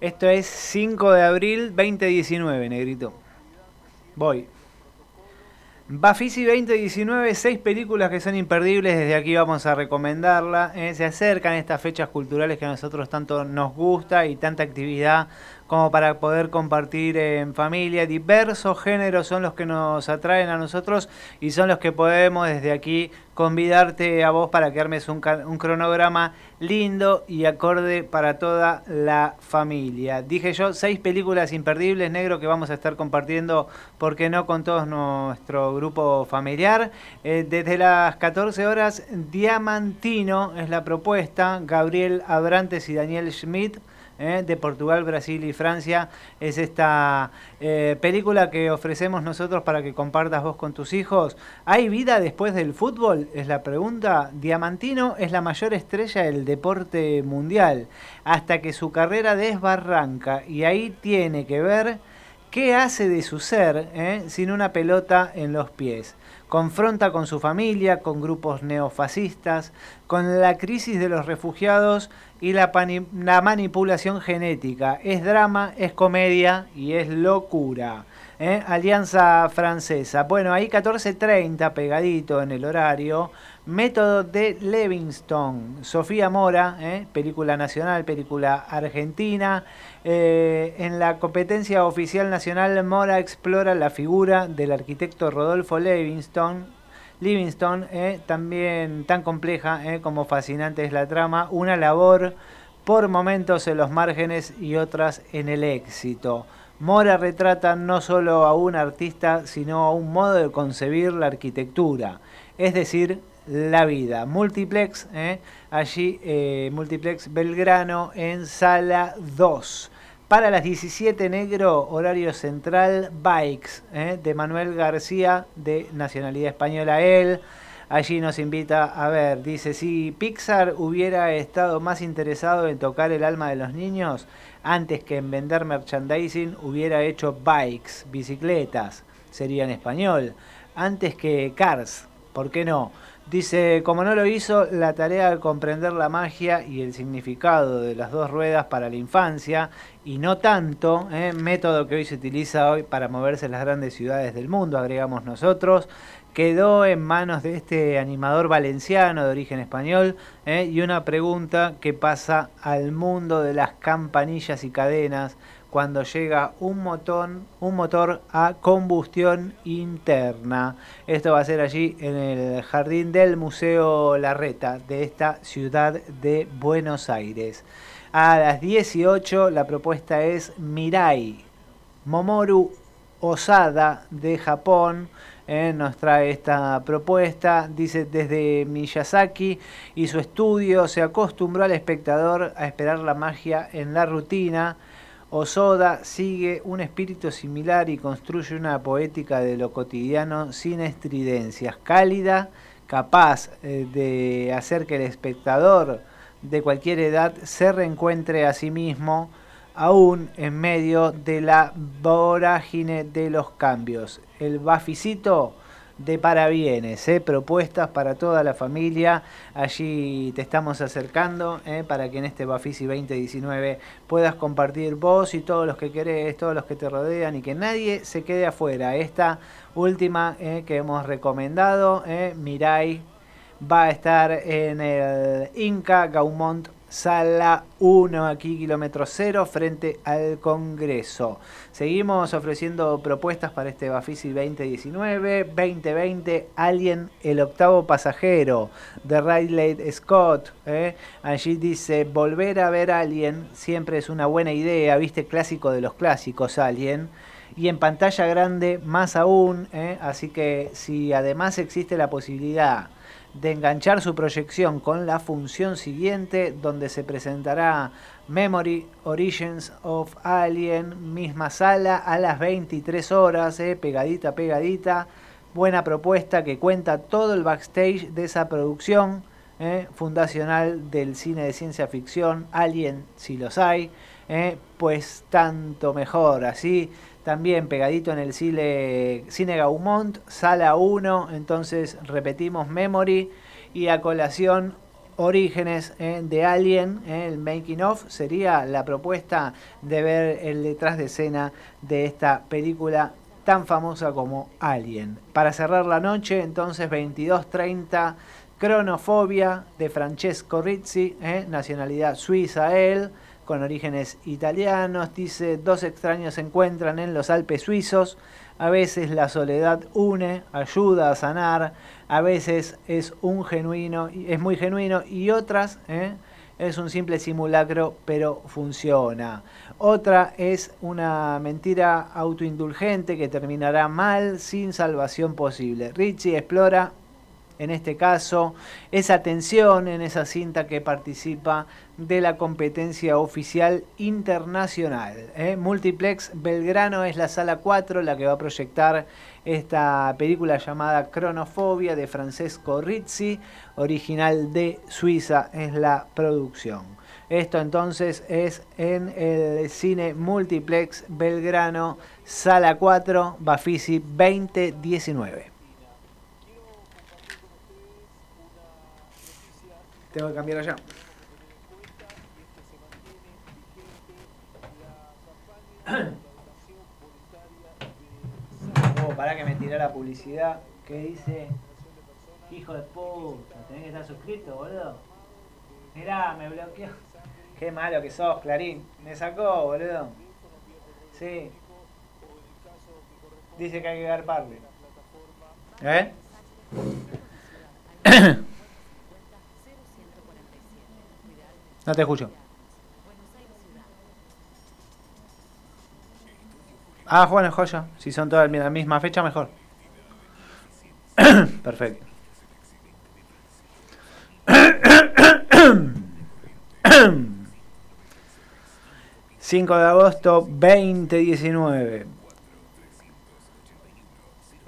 Esto es 5 de abril 2019, negrito. Voy. Bafisi 2019, seis películas que son imperdibles, desde aquí vamos a recomendarla. Eh, se acercan estas fechas culturales que a nosotros tanto nos gusta y tanta actividad como para poder compartir en familia. Diversos géneros son los que nos atraen a nosotros y son los que podemos desde aquí convidarte a vos para que armes un, cronograma lindo y acorde para toda la familia. Dije yo, seis películas imperdibles, negro, que vamos a estar compartiendo, ¿por qué no?, con todo nuestro grupo familiar. Eh, desde las 14 horas, Diamantino es la propuesta, Gabriel Abrantes y Daniel Schmidt ¿eh? de Portugal, Brasil y Francia. Es esta eh, película que ofrecemos nosotros para que compartas vos con tus hijos. ¿Hay vida después del fútbol? Es la pregunta. Diamantino es la mayor estrella del deporte mundial hasta que su carrera desbarranca y ahí tiene que ver qué hace de su ser ¿eh? sin una pelota en los pies confronta con su familia, con grupos neofascistas, con la crisis de los refugiados y la, manipulación genética. Es drama, es comedia y es locura. ¿eh? Alianza Francesa. Bueno, ahí 14.30 pegadito en el horario. Método de Levingston. Sofía Mora, ¿eh? película nacional, película argentina. Eh, en la competencia oficial nacional, Mora explora la figura del arquitecto Rodolfo Livingston, Livingston, eh, también tan compleja eh, como fascinante es la trama, una labor por momentos en los márgenes y otras en el éxito. Mora retrata no solo a un artista, sino a un modo de concebir la arquitectura, es decir, la vida. Multiplex, eh, allí Multiplex Belgrano en sala 2. Para las 17 negro, horario central, Bikes, eh, de Manuel García, de nacionalidad española él. Allí nos invita a ver, dice, si Pixar hubiera estado más interesado en tocar el alma de los niños, antes que en vender merchandising, hubiera hecho bikes, bicicletas, sería en español, antes que cars, ¿por qué no? Dice, como no lo hizo, la tarea de comprender la magia y el significado de las dos ruedas para la infancia, y no tanto, ¿eh? método que hoy se utiliza hoy para moverse en las grandes ciudades del mundo, agregamos nosotros, quedó en manos de este animador valenciano de origen español, ¿eh? y una pregunta que pasa al mundo de las campanillas y cadenas, cuando llega un motor, un motor a combustión interna. Esto va a ser allí en el jardín del Museo Larreta de esta ciudad de Buenos Aires. A las 18 la propuesta es Mirai. Momoru Osada de Japón eh, nos trae esta propuesta. Dice, desde Miyazaki y su estudio se acostumbró al espectador a esperar la magia en la rutina Osoda sigue un espíritu similar y construye una poética de lo cotidiano sin estridencias, cálida, capaz eh, de hacer que el espectador de cualquier edad se reencuentre a sí mismo, aún en medio de la vorágine de los cambios. El baficito de parabienes, ¿eh? propuestas para toda la familia. Allí te estamos acercando ¿eh? para que en este Bafisi 2019 puedas compartir vos y todos los que querés, todos los que te rodean y que nadie se quede afuera. Esta última ¿eh? que hemos recomendado, Mirai, va a estar en el Inca Gaumont Sala 1, aquí kilómetro cero, frente al Congreso. Seguimos ofreciendo propuestas para este Bafisi 2019, 2020, Alien, el octavo pasajero, de Riley Scott. ¿eh? Allí dice, volver a ver Alien siempre es una buena idea, viste, clásico de los clásicos, Alien. Y en pantalla grande más aún, ¿eh? así que si además existe la posibilidad de enganchar su proyección con la función siguiente donde se presentará Memory Origins of Alien, misma sala a las 23 horas, eh, pegadita, pegadita. Buena propuesta que cuenta todo el backstage de esa producción eh, fundacional del cine de ciencia ficción, Alien, si los hay, eh, pues tanto mejor. Así también pegadito en el cine, cine Gaumont, sala 1, entonces repetimos Memory y a colación Orígenes de Alien, el making of, sería la propuesta de ver el detrás de escena de esta película tan famosa como Alien. Para cerrar la noche, entonces 22.30, Cronofobia de Francesco Rizzi, nacionalidad suiza él con orígenes italianos. Dice, dos extraños se encuentran en los Alpes suizos. A veces la soledad une, ayuda a sanar. A veces es un genuino, es muy genuino y otras ¿eh? es un simple simulacro, pero funciona. Otra es una mentira autoindulgente que terminará mal sin salvación posible. Richie explora en este caso, esa tensión en esa cinta que participa de la competencia oficial internacional. ¿eh? Multiplex Belgrano es la sala 4 la que va a proyectar esta película llamada Cronofobia de Francesco Rizzi, original de Suiza es la producción. Esto entonces es en el cine Multiplex Belgrano, sala 4, Bafisi 2019. Tengo que cambiar allá. Oh, para que me tire la publicidad que dice Hijo de puta, tenés que estar suscrito, boludo. Mirá, me bloqueó. Qué malo que sos, Clarín. Me sacó, boludo. Sí. Dice que hay que garparle. ¿Eh? No te escucho. Ah, bueno, joya. Si son todas la misma fecha, mejor. Perfecto. 5 de agosto 2019.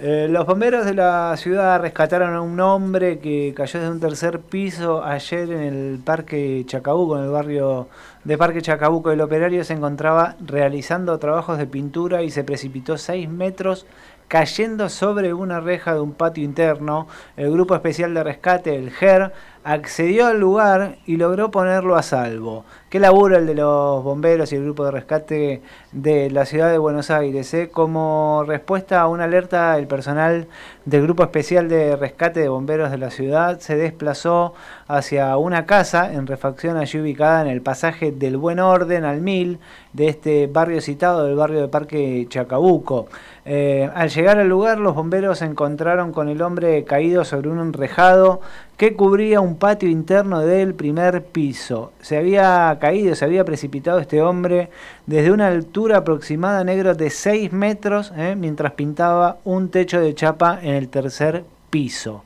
Eh, los bomberos de la ciudad rescataron a un hombre que cayó desde un tercer piso ayer en el Parque Chacabuco, en el barrio de Parque Chacabuco. El operario se encontraba realizando trabajos de pintura y se precipitó 6 metros cayendo sobre una reja de un patio interno. El grupo especial de rescate, el GER, accedió al lugar y logró ponerlo a salvo. Qué laburo el de los bomberos y el grupo de rescate de la ciudad de Buenos Aires. ¿eh? Como respuesta a una alerta, el personal del grupo especial de rescate de bomberos de la ciudad se desplazó hacia una casa en refacción allí ubicada en el pasaje del Buen Orden al Mil de este barrio citado, del barrio de Parque Chacabuco. Eh, al llegar al lugar, los bomberos se encontraron con el hombre caído sobre un enrejado que cubría un patio interno del primer piso. Se había caído, se había precipitado este hombre desde una altura aproximada negro de 6 metros eh, mientras pintaba un techo de chapa en el tercer piso.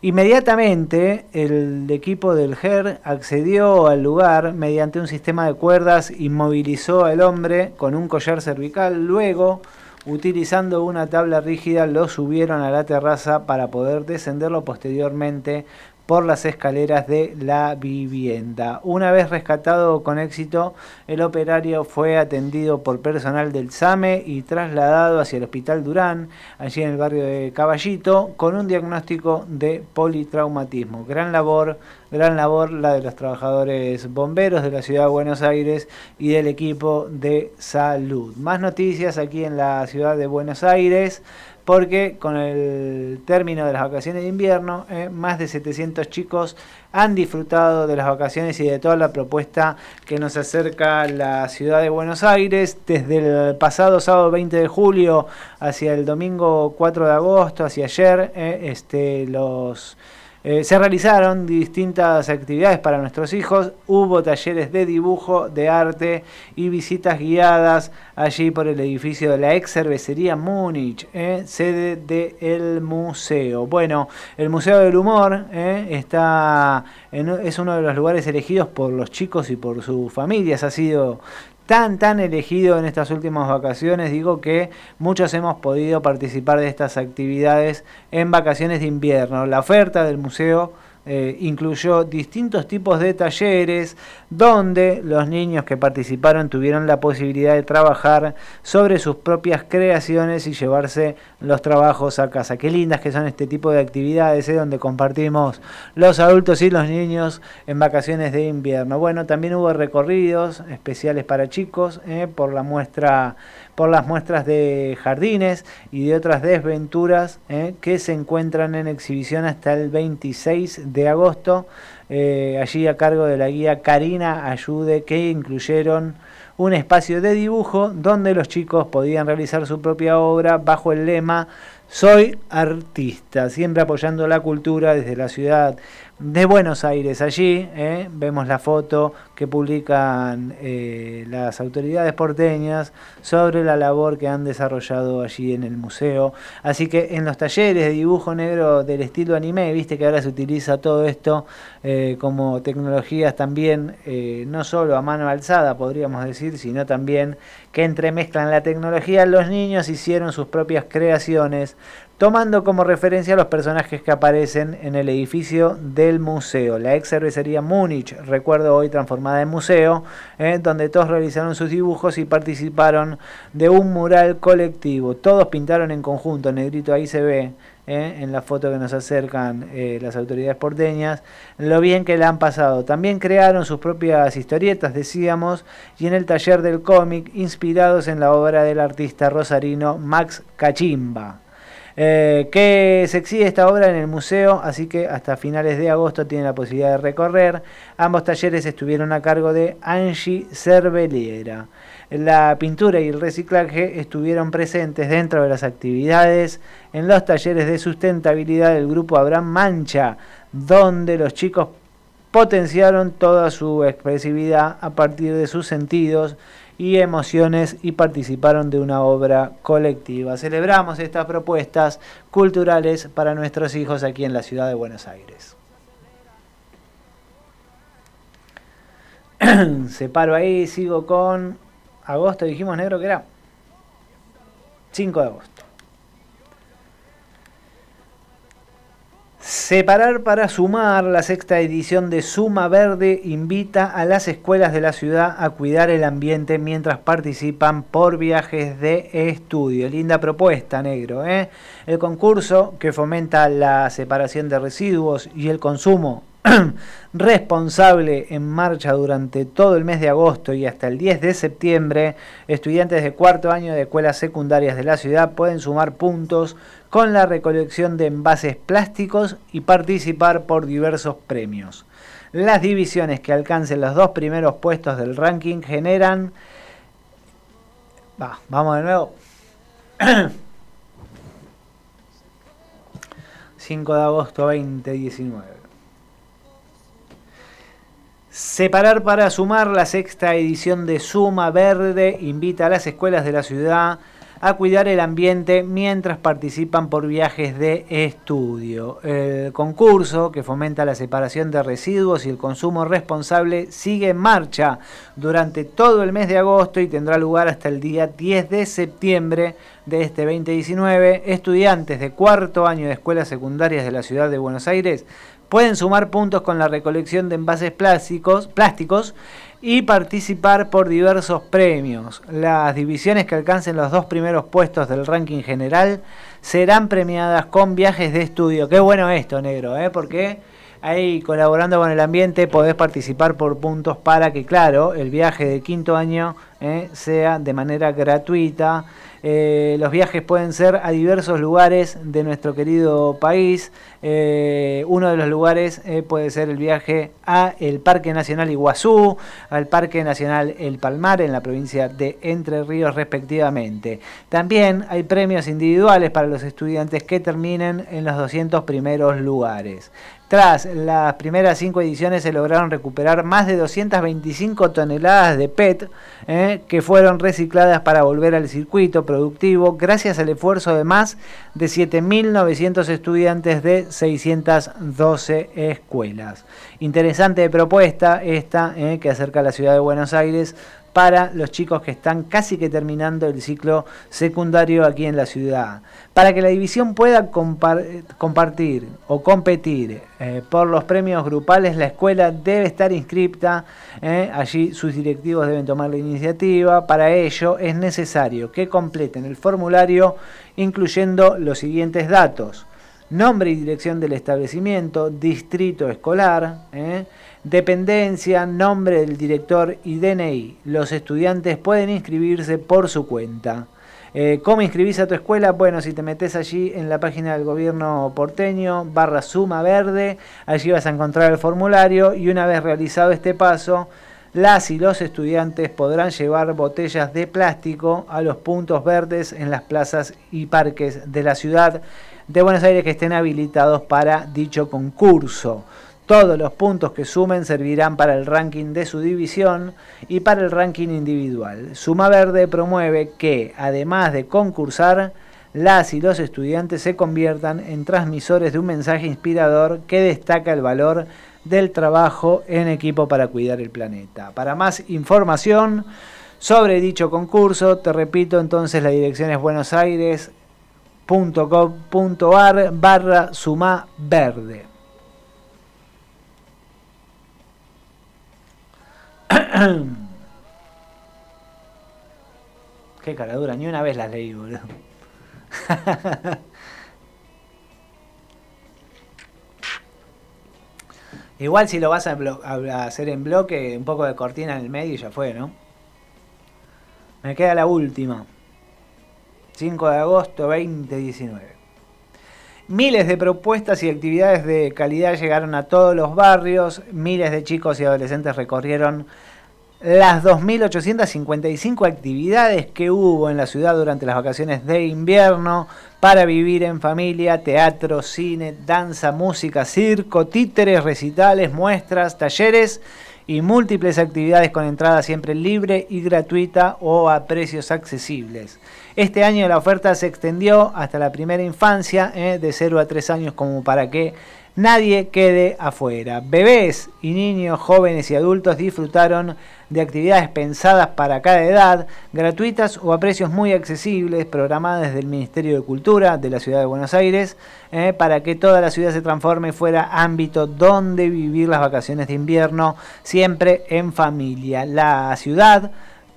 Inmediatamente el equipo del GER accedió al lugar mediante un sistema de cuerdas, inmovilizó al hombre con un collar cervical, luego utilizando una tabla rígida lo subieron a la terraza para poder descenderlo posteriormente por las escaleras de la vivienda. Una vez rescatado con éxito, el operario fue atendido por personal del SAME y trasladado hacia el Hospital Durán, allí en el barrio de Caballito, con un diagnóstico de politraumatismo. Gran labor, gran labor la de los trabajadores bomberos de la ciudad de Buenos Aires y del equipo de salud. Más noticias aquí en la ciudad de Buenos Aires porque con el término de las vacaciones de invierno, eh, más de 700 chicos han disfrutado de las vacaciones y de toda la propuesta que nos acerca la ciudad de Buenos Aires desde el pasado sábado 20 de julio hacia el domingo 4 de agosto, hacia ayer, eh, este, los eh, se realizaron distintas actividades para nuestros hijos, hubo talleres de dibujo, de arte y visitas guiadas allí por el edificio de la ex cervecería Múnich, eh, sede del museo. Bueno, el Museo del Humor eh, está es uno de los lugares elegidos por los chicos y por sus familias, ha sido tan, tan elegido en estas últimas vacaciones. Digo que muchos hemos podido participar de estas actividades en vacaciones de invierno. La oferta del museo eh, incluyó distintos tipos de talleres donde los niños que participaron tuvieron la posibilidad de trabajar sobre sus propias creaciones y llevarse los trabajos a casa. Qué lindas que son este tipo de actividades ¿eh? donde compartimos los adultos y los niños en vacaciones de invierno. Bueno, también hubo recorridos especiales para chicos ¿eh? por la muestra por las muestras de jardines y de otras desventuras ¿eh? que se encuentran en exhibición hasta el 26 de agosto, eh, allí a cargo de la guía Karina Ayude, que incluyeron un espacio de dibujo donde los chicos podían realizar su propia obra bajo el lema Soy artista, siempre apoyando la cultura desde la ciudad de Buenos Aires. Allí ¿eh? vemos la foto que publican eh, las autoridades porteñas sobre la labor que han desarrollado allí en el museo. Así que en los talleres de dibujo negro del estilo anime, viste que ahora se utiliza todo esto eh, como tecnologías también, no solo a mano alzada, podríamos decir, sino también que entremezclan la tecnología. Los niños hicieron sus propias creaciones tomando como referencia a los personajes que aparecen en el edificio del museo. La ex cervecería Múnich, recuerdo hoy transformada en museo, eh, donde todos realizaron sus dibujos y participaron de un mural colectivo. Todos pintaron en conjunto, negrito ahí se ve. Eh, en la foto que nos acercan eh, las autoridades porteñas, lo bien que la han pasado. También crearon sus propias historietas, decíamos, y en el taller del cómic, inspirados en la obra del artista rosarino Max Cachimba. Eh, que se exhibe esta obra en el museo, así que hasta finales de agosto tienen la posibilidad de recorrer. Ambos talleres estuvieron a cargo de Angie Cerveliera. La pintura y el reciclaje estuvieron presentes dentro de las actividades en los talleres de sustentabilidad del grupo Abraham Mancha, donde los chicos potenciaron toda su expresividad a partir de sus sentidos y emociones y participaron de una obra colectiva. Celebramos estas propuestas culturales para nuestros hijos aquí en la ciudad de Buenos Aires. Separo ahí, sigo con agosto, dijimos negro que era 5 de agosto. Separar para sumar, la sexta edición de Suma Verde invita a las escuelas de la ciudad a cuidar el ambiente mientras participan por viajes de estudio. Linda propuesta, negro. ¿eh? El concurso que fomenta la separación de residuos y el consumo responsable en marcha durante todo el mes de agosto y hasta el 10 de septiembre, estudiantes de cuarto año de escuelas secundarias de la ciudad pueden sumar puntos con la recolección de envases plásticos y participar por diversos premios. Las divisiones que alcancen los dos primeros puestos del ranking generan... vamos de nuevo. 5 de agosto 2019. Separar para sumar la sexta edición de Suma Verde invita a las escuelas de la ciudad a cuidar el ambiente mientras participan por viajes de estudio. El concurso, que fomenta la separación de residuos y el consumo responsable, sigue en marcha durante todo el mes de agosto y tendrá lugar hasta el día 10 de septiembre de este 2019. Estudiantes de cuarto año de escuelas secundarias de la ciudad de Buenos Aires pueden sumar puntos con la recolección de envases plásticos, y participar por diversos premios. Las divisiones que alcancen los dos primeros puestos del ranking general serán premiadas con viajes de estudio. Qué bueno esto, negro, ¿eh? porque ahí colaborando con el ambiente podés participar por puntos para que, claro, el viaje de quinto año ¿eh? sea de manera gratuita. Eh, los viajes pueden ser a diversos lugares de nuestro querido país. Eh, uno de los lugares puede ser el viaje a el Parque Nacional Iguazú, al Parque Nacional El Palmar en la provincia de Entre Ríos respectivamente. También hay premios individuales para los estudiantes que terminen en los 200 primeros lugares. Tras las primeras cinco ediciones se lograron recuperar más de 225 toneladas de PET que fueron recicladas para volver al circuito productivo gracias al esfuerzo de más de 7.900 estudiantes de 612 escuelas. Interesante propuesta esta eh, que acerca a la ciudad de Buenos Aires para los chicos que están casi que terminando el ciclo secundario aquí en la ciudad. Para que la división pueda compartir o competir eh, por los premios grupales, la escuela debe estar inscripta. Eh, allí sus directivos deben tomar la iniciativa. Para ello es necesario que completen el formulario incluyendo los siguientes datos. Nombre y dirección del establecimiento, distrito escolar, eh, Dependencia, nombre del director y DNI. Los estudiantes pueden inscribirse por su cuenta. Eh, ¿Cómo inscribís a tu escuela? Bueno, si te metes allí en la página del gobierno porteño, barra suma verde, allí vas a encontrar el formulario y una vez realizado este paso, las y los estudiantes podrán llevar botellas de plástico a los puntos verdes en las plazas y parques de la ciudad de Buenos Aires que estén habilitados para dicho concurso. Todos los puntos que sumen servirán para el ranking de su división y para el ranking individual. Suma Verde promueve que, además de concursar, las y los estudiantes se conviertan en transmisores de un mensaje inspirador que destaca el valor del trabajo en equipo para cuidar el planeta. Para más información sobre dicho concurso, te repito entonces la dirección es buenosaires.com.ar barra Suma Verde. Qué cara dura, ni una vez las leí, boludo. Igual si lo vas a, hacer en bloque, un poco de cortina en el medio y ya fue, ¿no? Me queda la última. 5 de agosto 2019. Miles de propuestas y actividades de calidad llegaron a todos los barrios, miles de chicos y adolescentes recorrieron las 2.855 actividades que hubo en la ciudad durante las vacaciones de invierno para vivir en familia, teatro, cine, danza, música, circo, títeres, recitales, muestras, talleres y múltiples actividades con entrada siempre libre y gratuita o a precios accesibles. Este año la oferta se extendió hasta la primera infancia, eh, de 0 a 3 años, como para que nadie quede afuera. Bebés y niños, jóvenes y adultos disfrutaron de actividades pensadas para cada edad, gratuitas o a precios muy accesibles, programadas desde el Ministerio de Cultura de la Ciudad de Buenos Aires, eh, para que toda la ciudad se transforme fuera ámbito donde vivir las vacaciones de invierno, siempre en familia. La ciudad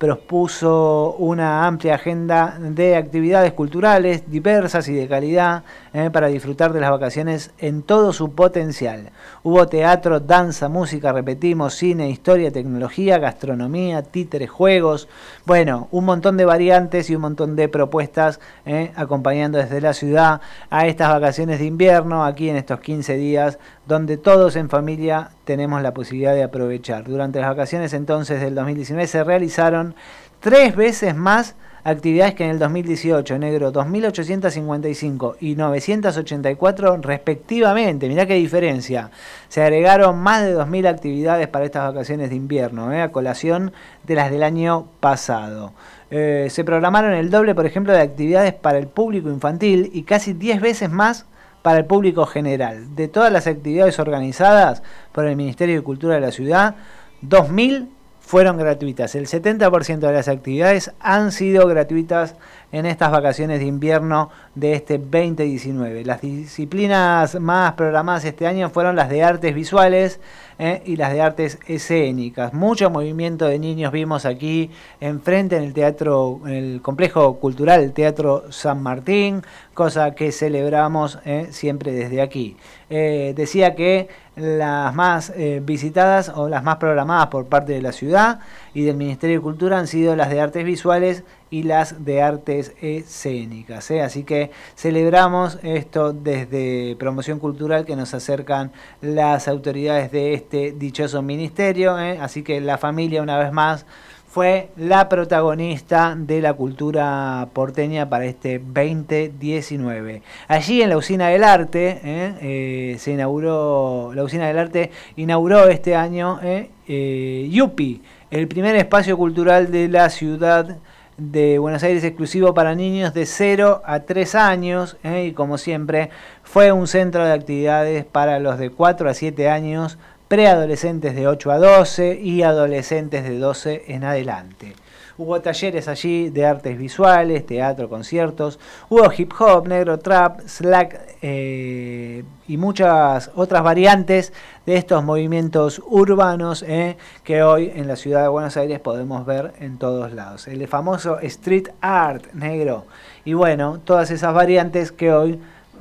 propuso una amplia agenda de actividades culturales diversas y de calidad eh, para disfrutar de las vacaciones en todo su potencial. Hubo teatro, danza, música, repetimos, cine, historia, tecnología, gastronomía, títeres, juegos, bueno, un montón de variantes y un montón de propuestas eh, acompañando desde la ciudad a estas vacaciones de invierno, aquí en estos 15 días, donde todos en familia tenemos la posibilidad de aprovechar. Durante las vacaciones entonces del 2019 se realizaron tres veces más actividades que en el 2018, negro 2.855 y 984 respectivamente. Mirá qué diferencia. Se agregaron más de 2.000 actividades para estas vacaciones de invierno, ¿eh? a colación de las del año pasado. Eh, se programaron el doble, por ejemplo, de actividades para el público infantil y casi 10 veces más para el público general. De todas las actividades organizadas por el Ministerio de Cultura de la ciudad, 2.000 fueron gratuitas. El 70% de las actividades han sido gratuitas en estas vacaciones de invierno de este 2019. Las disciplinas más programadas este año fueron las de artes visuales eh, y las de artes escénicas. Mucho movimiento de niños vimos aquí enfrente en el teatro, en el complejo cultural Teatro San Martín, cosa que celebramos eh, siempre desde aquí. Eh, decía que las más visitadas o las más programadas por parte de la ciudad y del Ministerio de Cultura han sido las de artes visuales y las de artes escénicas. ¿eh? Así que celebramos esto desde Promoción Cultural que nos acercan las autoridades de este dichoso ministerio. ¿eh? Así que la familia una vez más fue la protagonista de la cultura porteña para este 2019. Allí en la usina del arte, ¿eh? se inauguró, la usina del arte inauguró este año Yupi, el primer espacio cultural de la ciudad de Buenos Aires exclusivo para niños de 0 a 3 años ¿eh? y como siempre fue un centro de actividades para los de 4 a 7 años preadolescentes de 8 a 12 y adolescentes de 12 en adelante. Hubo talleres allí de artes visuales, teatro, conciertos. Hubo hip hop, negro trap, slack eh, y muchas otras variantes de estos movimientos urbanos eh, que hoy en la ciudad de Buenos Aires podemos ver en todos lados. El famoso street art negro. Y bueno, todas esas variantes que hoy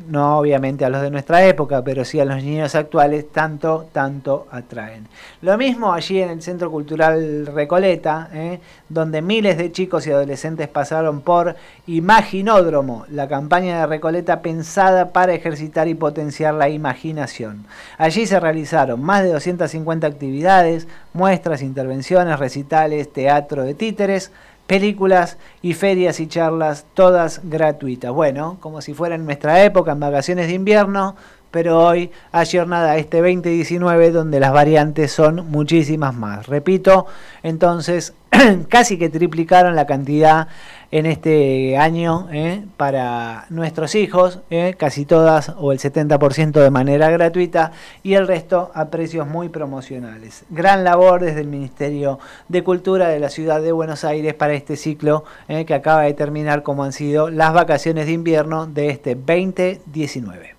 no obviamente a los de nuestra época, pero sí a los niños actuales, tanto, tanto atraen. Lo mismo allí en el Centro Cultural Recoleta, ¿eh? donde miles de chicos y adolescentes pasaron por Imaginódromo, la campaña de Recoleta pensada para ejercitar y potenciar la imaginación. Allí se realizaron más de 250 actividades, muestras, intervenciones, recitales, teatro de títeres, películas y ferias y charlas, todas gratuitas. Bueno, como si fuera en nuestra época, en vacaciones de invierno, pero hoy hay jornada este 2019 donde las variantes son muchísimas más. Repito, entonces casi que triplicaron la cantidad en este año ¿eh? para nuestros hijos, ¿eh? casi todas o el 70% de manera gratuita y el resto a precios muy promocionales. Gran labor desde el Ministerio de Cultura de la Ciudad de Buenos Aires para este ciclo ¿eh? que acaba de terminar como han sido las vacaciones de invierno de este 2019.